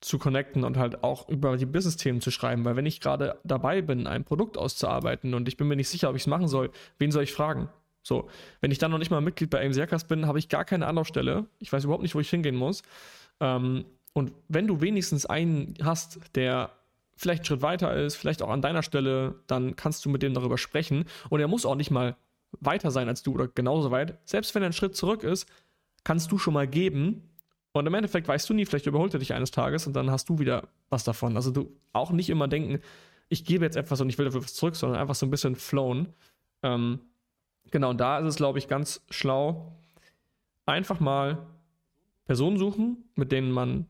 zu connecten und halt auch über die Business-Themen zu schreiben. Weil wenn ich gerade dabei bin, ein Produkt auszuarbeiten und ich bin mir nicht sicher, ob ich es machen soll, wen soll ich fragen? So, wenn ich dann noch nicht mal Mitglied bei AMC Hackers bin, habe ich gar keine Anlaufstelle. Ich weiß überhaupt nicht, wo ich hingehen muss. Ähm, und wenn du wenigstens einen hast, der vielleicht einen Schritt weiter ist, vielleicht auch an deiner Stelle, dann kannst du mit dem darüber sprechen. Und er muss auch nicht mal weiter sein als du oder genauso weit. Selbst wenn er einen Schritt zurück ist, kannst du schon mal geben. Und im Endeffekt weißt du nie, vielleicht überholt er dich eines Tages und dann hast du wieder was davon. Also du auch nicht immer denken, ich gebe jetzt etwas und ich will dafür was zurück, sondern einfach so ein bisschen flown. Ähm, Genau, und da ist es, glaube ich, ganz schlau, einfach mal Personen suchen, mit denen man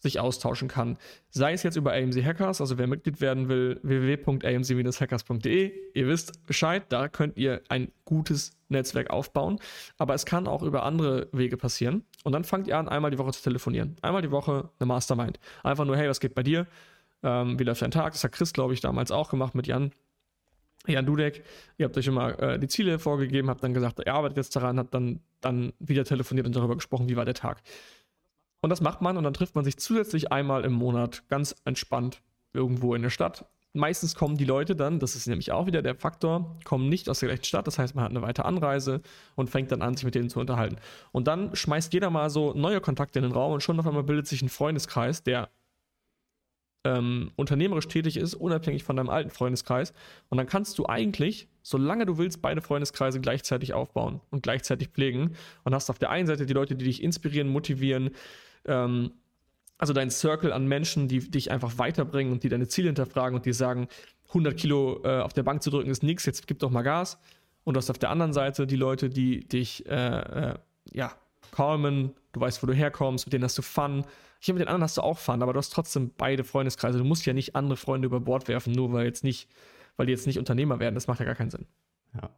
sich austauschen kann. Sei es jetzt über AMC Hackers, also wer Mitglied werden will, www.amc-hackers.de. Ihr wisst Bescheid, da könnt ihr ein gutes Netzwerk aufbauen. Aber es kann auch über andere Wege passieren. Und dann fangt ihr an, einmal die Woche zu telefonieren. Einmal die Woche eine Mastermind. Einfach nur, hey, was geht bei dir? Ähm, wie läuft dein Tag? Das hat Chris, glaube ich, damals auch gemacht mit Jan. Jan Dudek, ihr habt euch immer äh, die Ziele vorgegeben, habt dann gesagt, ihr arbeitet jetzt daran, habt dann, dann wieder telefoniert und darüber gesprochen, wie war der Tag. Und das macht man und dann trifft man sich zusätzlich einmal im Monat ganz entspannt irgendwo in der Stadt. Meistens kommen die Leute dann, das ist nämlich auch wieder der Faktor, kommen nicht aus der gleichen Stadt, das heißt, man hat eine weite Anreise und fängt dann an, sich mit denen zu unterhalten. Und dann schmeißt jeder mal so neue Kontakte in den Raum und schon auf einmal bildet sich ein Freundeskreis, der ähm, unternehmerisch tätig ist, unabhängig von deinem alten Freundeskreis. Und dann kannst du eigentlich, solange du willst, beide Freundeskreise gleichzeitig aufbauen und gleichzeitig pflegen. Und hast auf der einen Seite die Leute, die dich inspirieren, motivieren, ähm, also dein Circle an Menschen, die dich einfach weiterbringen und die deine Ziele hinterfragen und die sagen, 100 Kilo äh, auf der Bank zu drücken ist nichts, jetzt gib doch mal Gas. Und du hast auf der anderen Seite die Leute, die dich, äh, äh, ja, calmen, du weißt, wo du herkommst, mit denen hast du Fun, hier mit den anderen hast du auch Fun, aber du hast trotzdem beide Freundeskreise. Du musst ja nicht andere Freunde über Bord werfen, nur weil jetzt nicht, weil die jetzt nicht Unternehmer werden. Das macht ja gar keinen Sinn. Ja.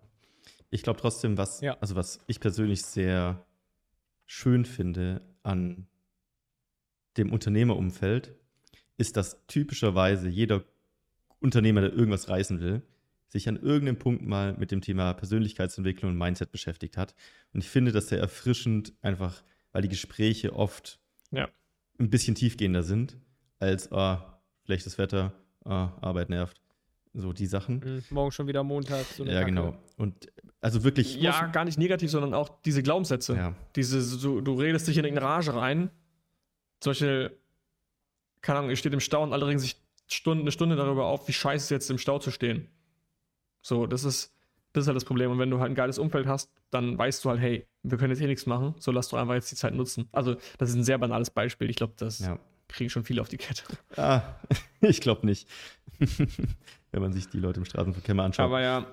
Ich glaube trotzdem, was, ja. also was ich persönlich sehr schön finde an dem Unternehmerumfeld, ist, dass typischerweise jeder Unternehmer, der irgendwas reißen will, sich an irgendeinem Punkt mal mit dem Thema Persönlichkeitsentwicklung und Mindset beschäftigt hat. Und ich finde das sehr erfrischend, einfach weil die Gespräche oft ja ein bisschen tiefgehender sind, als ah, schlechtes Wetter, ah, Arbeit nervt. So die Sachen. Mhm, morgen schon wieder Montag. So ja, Kacke. genau. Und also wirklich. Ja, gar nicht negativ, sondern auch diese Glaubenssätze. Ja. Diese, so, du redest dich in irgendeine Rage rein. Zum Beispiel, keine Ahnung, ihr steht im Stau und alle regen sich Stunden, eine Stunde darüber auf, wie scheiße es jetzt im Stau zu stehen. So, das ist, das ist halt das Problem. Und wenn du halt ein geiles Umfeld hast, dann weißt du halt, hey, wir können jetzt eh nichts machen, so lass doch einfach jetzt die Zeit nutzen. Also, das ist ein sehr banales Beispiel. Ich glaube, das ja. kriegen schon viele auf die Kette. Ah, ich glaube nicht. wenn man sich die Leute im Straßenverkehr mal anschaut. Aber ja.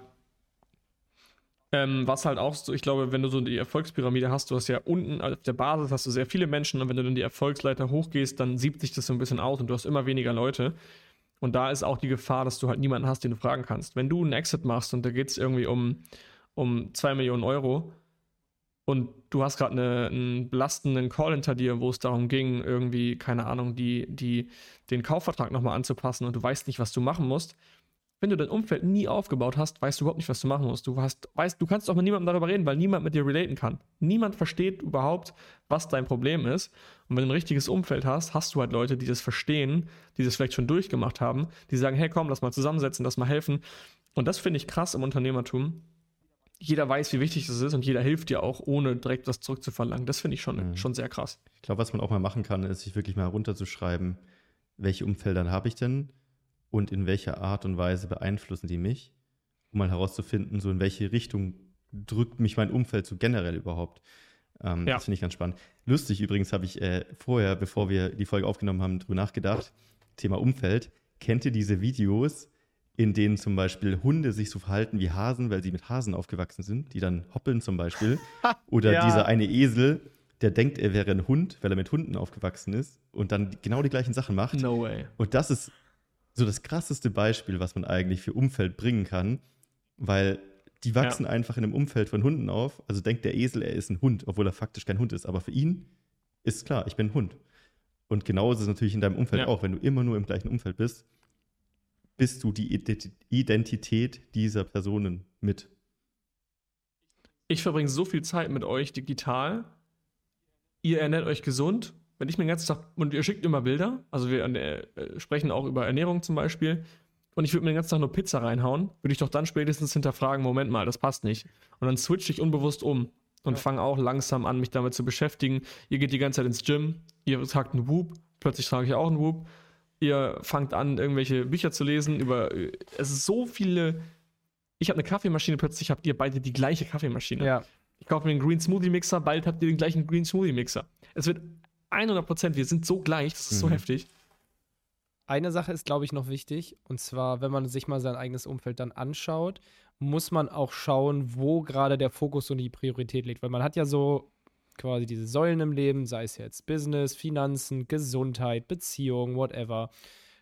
Ähm, was halt auch so, ich glaube, wenn du so die Erfolgspyramide hast, du hast ja unten auf der Basis hast du sehr viele Menschen und wenn du dann die Erfolgsleiter hochgehst, dann siebt sich das so ein bisschen aus und du hast immer weniger Leute. Und da ist auch die Gefahr, dass du halt niemanden hast, den du fragen kannst. Wenn du einen Exit machst und da geht es irgendwie um, um 2 Millionen Euro und du hast gerade eine, einen belastenden Call hinter dir, wo es darum ging, irgendwie, keine Ahnung, die, die, den Kaufvertrag nochmal anzupassen und du weißt nicht, was du machen musst, wenn du dein Umfeld nie aufgebaut hast, weißt du überhaupt nicht, was du machen musst. Du, hast, weißt, du kannst auch mit niemandem darüber reden, weil niemand mit dir relaten kann. Niemand versteht überhaupt, was dein Problem ist. Und wenn du ein richtiges Umfeld hast, hast du halt Leute, die das verstehen, die das vielleicht schon durchgemacht haben, die sagen, hey komm, lass mal zusammensetzen, lass mal helfen. Und das finde ich krass im Unternehmertum. Jeder weiß, wie wichtig das ist und jeder hilft dir auch, ohne direkt was zurückzuverlangen. Das finde ich schon, mhm. schon sehr krass. Ich glaube, was man auch mal machen kann, ist, sich wirklich mal runterzuschreiben, welche Umfelder habe ich denn? Und in welcher Art und Weise beeinflussen die mich, um mal herauszufinden, so in welche Richtung drückt mich mein Umfeld so generell überhaupt. Ähm, ja. Das finde ich ganz spannend. Lustig übrigens habe ich äh, vorher, bevor wir die Folge aufgenommen haben, darüber nachgedacht. Thema Umfeld. Kennt ihr diese Videos, in denen zum Beispiel Hunde sich so verhalten wie Hasen, weil sie mit Hasen aufgewachsen sind, die dann hoppeln zum Beispiel? Oder ja. dieser eine Esel, der denkt, er wäre ein Hund, weil er mit Hunden aufgewachsen ist und dann genau die gleichen Sachen macht. No way. Und das ist so das krasseste Beispiel, was man eigentlich für Umfeld bringen kann, weil die wachsen ja. einfach in einem Umfeld von Hunden auf. Also denkt der Esel, er ist ein Hund, obwohl er faktisch kein Hund ist. Aber für ihn ist klar, ich bin ein Hund. Und genauso ist es natürlich in deinem Umfeld ja. auch. Wenn du immer nur im gleichen Umfeld bist, bist du die Identität dieser Personen mit. Ich verbringe so viel Zeit mit euch digital. Ihr ernährt euch gesund wenn ich mir den ganzen Tag, und ihr schickt immer Bilder, also wir äh, sprechen auch über Ernährung zum Beispiel, und ich würde mir den ganzen Tag nur Pizza reinhauen, würde ich doch dann spätestens hinterfragen, Moment mal, das passt nicht. Und dann switche ich unbewusst um und ja. fange auch langsam an, mich damit zu beschäftigen. Ihr geht die ganze Zeit ins Gym, ihr tragt einen Whoop, plötzlich trage ich auch einen Whoop. Ihr fangt an, irgendwelche Bücher zu lesen über. Es ist so viele. Ich habe eine Kaffeemaschine, plötzlich habt ihr beide die gleiche Kaffeemaschine. Ja. Ich kaufe mir einen Green Smoothie Mixer, bald habt ihr den gleichen Green Smoothie Mixer. Es wird 100 Prozent, wir sind so gleich, das ist mhm. so heftig. Eine Sache ist, glaube ich, noch wichtig. Und zwar, wenn man sich mal sein eigenes Umfeld dann anschaut, muss man auch schauen, wo gerade der Fokus und die Priorität liegt. Weil man hat ja so quasi diese Säulen im Leben, sei es jetzt Business, Finanzen, Gesundheit, Beziehung, whatever.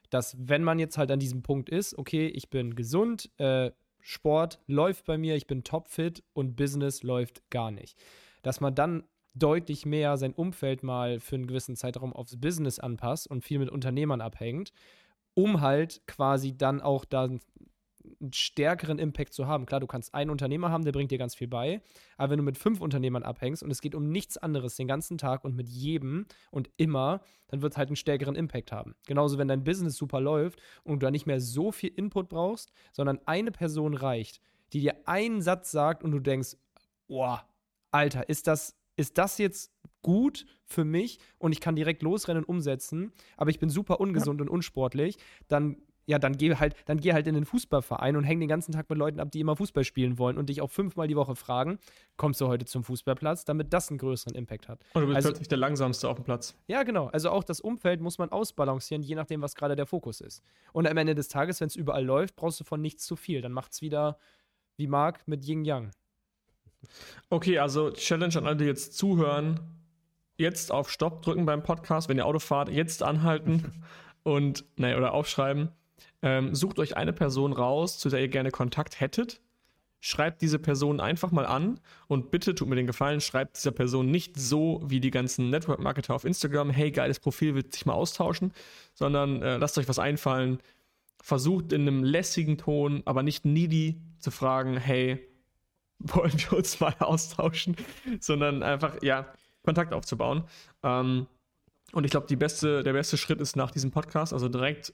Dass, wenn man jetzt halt an diesem Punkt ist, okay, ich bin gesund, äh, Sport läuft bei mir, ich bin topfit und Business läuft gar nicht. Dass man dann deutlich mehr sein Umfeld mal für einen gewissen Zeitraum aufs Business anpasst und viel mit Unternehmern abhängt, um halt quasi dann auch dann einen stärkeren Impact zu haben. Klar, du kannst einen Unternehmer haben, der bringt dir ganz viel bei, aber wenn du mit fünf Unternehmern abhängst und es geht um nichts anderes den ganzen Tag und mit jedem und immer, dann wird es halt einen stärkeren Impact haben. Genauso, wenn dein Business super läuft und du da nicht mehr so viel Input brauchst, sondern eine Person reicht, die dir einen Satz sagt und du denkst, boah, Alter, ist das, ist das jetzt gut für mich und ich kann direkt losrennen und umsetzen, aber ich bin super ungesund ja. und unsportlich, dann ja, dann geh halt, dann geh halt in den Fußballverein und häng den ganzen Tag mit Leuten ab, die immer Fußball spielen wollen und dich auch fünfmal die Woche fragen, kommst du heute zum Fußballplatz, damit das einen größeren Impact hat. Und du bist also, plötzlich der langsamste auf dem Platz. Ja, genau. Also auch das Umfeld muss man ausbalancieren, je nachdem, was gerade der Fokus ist. Und am Ende des Tages, wenn es überall läuft, brauchst du von nichts zu viel. Dann macht es wieder wie Marc mit Yin Yang. Okay, also Challenge an alle, die jetzt zuhören. Jetzt auf Stopp drücken beim Podcast, wenn ihr Auto fahrt, jetzt anhalten und, ne, oder aufschreiben ähm, sucht euch eine Person raus, zu der ihr gerne Kontakt hättet. Schreibt diese Person einfach mal an und bitte tut mir den Gefallen, schreibt dieser Person nicht so wie die ganzen Network-Marketer auf Instagram, hey, geiles Profil, will sich mal austauschen, sondern äh, lasst euch was einfallen. Versucht in einem lässigen Ton, aber nicht needy zu fragen, hey, wollen wir uns mal austauschen, sondern einfach, ja, Kontakt aufzubauen. Ähm, und ich glaube, beste, der beste Schritt ist nach diesem Podcast, also direkt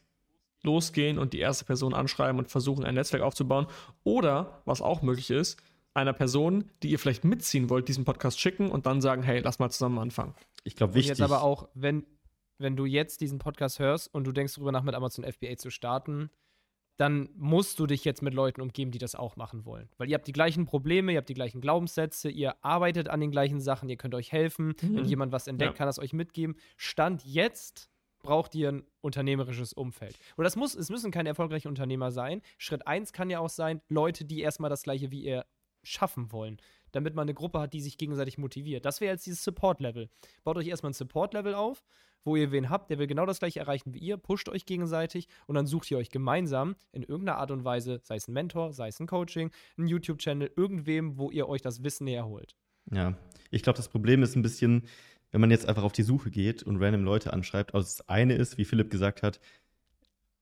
losgehen und die erste Person anschreiben und versuchen, ein Netzwerk aufzubauen. Oder, was auch möglich ist, einer Person, die ihr vielleicht mitziehen wollt, diesen Podcast schicken und dann sagen, hey, lass mal zusammen anfangen. Ich glaube, wichtig. Und jetzt aber auch, wenn, wenn du jetzt diesen Podcast hörst und du denkst darüber nach, mit Amazon FBA zu starten, dann musst du dich jetzt mit Leuten umgeben, die das auch machen wollen. Weil ihr habt die gleichen Probleme, ihr habt die gleichen Glaubenssätze, ihr arbeitet an den gleichen Sachen, ihr könnt euch helfen. Mhm. Wenn jemand was entdeckt, ja. kann das euch mitgeben. Stand jetzt braucht ihr ein unternehmerisches Umfeld. Und das muss, es müssen keine erfolgreichen Unternehmer sein. Schritt 1 kann ja auch sein, Leute, die erstmal das gleiche wie ihr schaffen wollen, damit man eine Gruppe hat, die sich gegenseitig motiviert. Das wäre jetzt dieses Support-Level. Baut euch erstmal ein Support-Level auf, wo ihr wen habt, der will genau das gleiche erreichen wie ihr, pusht euch gegenseitig und dann sucht ihr euch gemeinsam in irgendeiner Art und Weise, sei es ein Mentor, sei es ein Coaching, ein YouTube-Channel, irgendwem, wo ihr euch das Wissen näher holt. Ja, ich glaube, das Problem ist ein bisschen, wenn man jetzt einfach auf die Suche geht und random Leute anschreibt, also das eine ist, wie Philipp gesagt hat,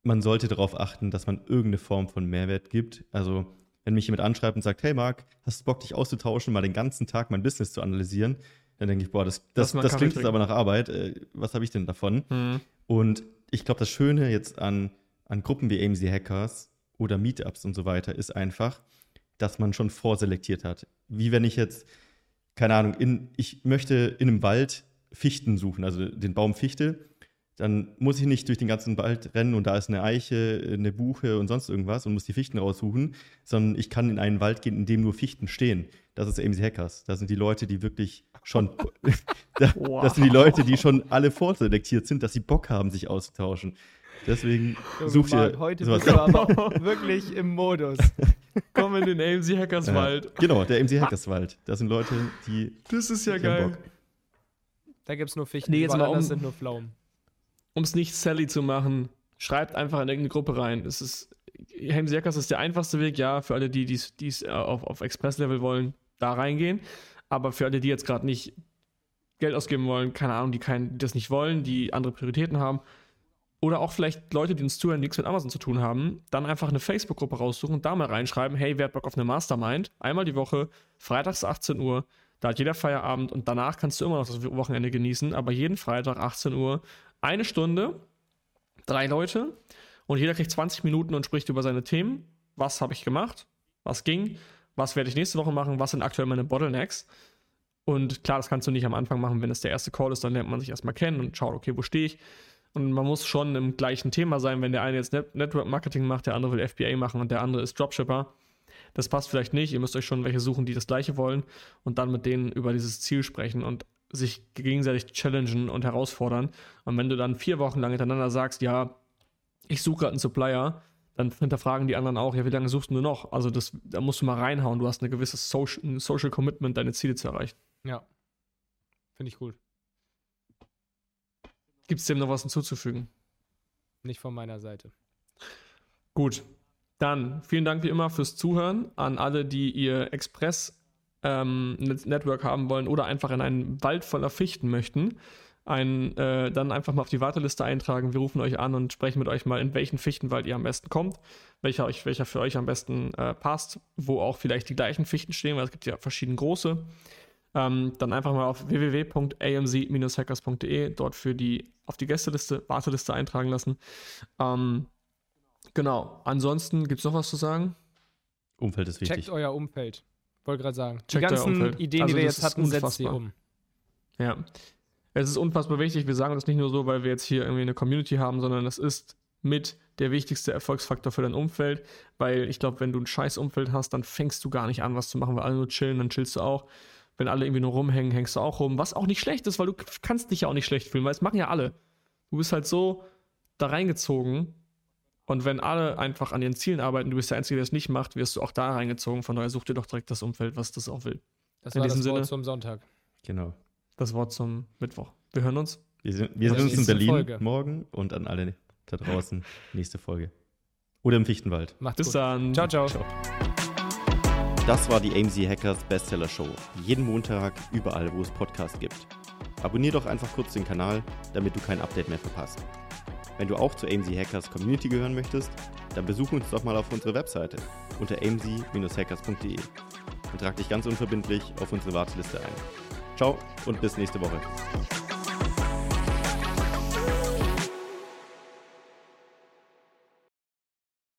man sollte darauf achten, dass man irgendeine Form von Mehrwert gibt. Also, wenn mich jemand anschreibt und sagt, hey Marc, hast du Bock, dich auszutauschen, mal den ganzen Tag mein Business zu analysieren, dann denke ich, boah, das, das, das, das klingt jetzt aber nach Arbeit. Äh, was habe ich denn davon? Mhm. Und ich glaube, das Schöne jetzt an, an Gruppen wie AMZ Hackers oder Meetups und so weiter ist einfach, dass man schon vorselektiert hat. Wie wenn ich jetzt keine Ahnung, in, ich möchte in einem Wald Fichten suchen, also den Baum Fichte, dann muss ich nicht durch den ganzen Wald rennen und da ist eine Eiche, eine Buche und sonst irgendwas und muss die Fichten raussuchen, sondern ich kann in einen Wald gehen, in dem nur Fichten stehen. Das ist AMC Hackers. Das sind die Leute, die wirklich schon, das sind die Leute, die schon alle vorselektiert sind, dass sie Bock haben, sich auszutauschen. Deswegen sucht ihr. Heute sowas. bist du aber wirklich im Modus. Komm in den AMC Hackerswald. Ja, genau, der AMC Hackerswald. Das sind Leute, die. Das ist ja geil. Da gibt es nur Fichten, nee, jetzt mal um, sind nur Pflaumen. Um es nicht Sally zu machen, schreibt einfach in irgendeine Gruppe rein. Es ist, AMC Hackers ist der einfachste Weg, ja, für alle, die es äh, auf, auf Express-Level wollen, da reingehen. Aber für alle, die jetzt gerade nicht Geld ausgeben wollen, keine Ahnung, die, kein, die das nicht wollen, die andere Prioritäten haben, oder auch vielleicht Leute, die uns zuhören, nichts mit Amazon zu tun haben, dann einfach eine Facebook-Gruppe raussuchen, da mal reinschreiben, hey, wer hat Bock auf eine Mastermind? Einmal die Woche, freitags 18 Uhr, Da hat jeder Feierabend und danach kannst du immer noch das Wochenende genießen, aber jeden Freitag 18 Uhr eine Stunde, drei Leute und jeder kriegt 20 Minuten und spricht über seine Themen. Was habe ich gemacht? Was ging? Was werde ich nächste Woche machen? Was sind aktuell meine Bottlenecks? Und klar, das kannst du nicht am Anfang machen, wenn es der erste Call ist, dann lernt man sich erstmal kennen und schaut, okay, wo stehe ich? Und man muss schon im gleichen Thema sein, wenn der eine jetzt Net Network Marketing macht, der andere will FBA machen und der andere ist Dropshipper. Das passt vielleicht nicht. Ihr müsst euch schon welche suchen, die das gleiche wollen und dann mit denen über dieses Ziel sprechen und sich gegenseitig challengen und herausfordern. Und wenn du dann vier Wochen lang hintereinander sagst, ja, ich suche gerade einen Supplier, dann hinterfragen die anderen auch, ja, wie lange suchst du noch? Also das, da musst du mal reinhauen. Du hast ein gewisses Social, ein Social Commitment, deine Ziele zu erreichen. Ja. Finde ich gut. Gibt es dem noch was hinzuzufügen? Nicht von meiner Seite. Gut. Dann vielen Dank wie immer fürs Zuhören an alle, die ihr Express ähm, Network haben wollen oder einfach in einen Wald voller Fichten möchten. Ein, äh, dann einfach mal auf die Warteliste eintragen. Wir rufen euch an und sprechen mit euch mal, in welchen Fichtenwald ihr am besten kommt, welcher, euch, welcher für euch am besten äh, passt, wo auch vielleicht die gleichen Fichten stehen, weil es gibt ja verschiedene große. Ähm, dann einfach mal auf www.amz-hackers.de dort für die auf die Gästeliste, Warteliste eintragen lassen. Ähm, genau. Ansonsten gibt es noch was zu sagen? Umfeld ist wichtig. Checkt euer Umfeld. Wollte gerade sagen. Checkt die ganzen Ideen, also die wir jetzt hatten, setzt sie um. Ja. Es ist unfassbar wichtig. Wir sagen das nicht nur so, weil wir jetzt hier irgendwie eine Community haben, sondern es ist mit der wichtigste Erfolgsfaktor für dein Umfeld, weil ich glaube, wenn du ein scheiß Umfeld hast, dann fängst du gar nicht an, was zu machen, weil alle nur chillen, dann chillst du auch. Wenn alle irgendwie nur rumhängen, hängst du auch rum. Was auch nicht schlecht ist, weil du kannst dich ja auch nicht schlecht fühlen, weil es machen ja alle. Du bist halt so da reingezogen. Und wenn alle einfach an ihren Zielen arbeiten, du bist der Einzige, der es nicht macht, wirst du auch da reingezogen. Von daher such dir doch direkt das Umfeld, was das auch will. Das In war das Wort Sinne, zum Sonntag. Genau. Das Wort zum Mittwoch. Wir hören uns. Wir sind, wir sind uns in Berlin Folge. morgen und an alle da draußen nächste Folge. Oder im Fichtenwald. Macht's Bis gut. dann. Ciao, ciao. ciao. Das war die AMZ Hackers Bestseller Show. Jeden Montag überall, wo es Podcasts gibt. Abonnier doch einfach kurz den Kanal, damit du kein Update mehr verpasst. Wenn du auch zur AMZ Hackers Community gehören möchtest, dann besuch uns doch mal auf unserer Webseite unter amz-hackers.de und trag dich ganz unverbindlich auf unsere Warteliste ein. Ciao und bis nächste Woche.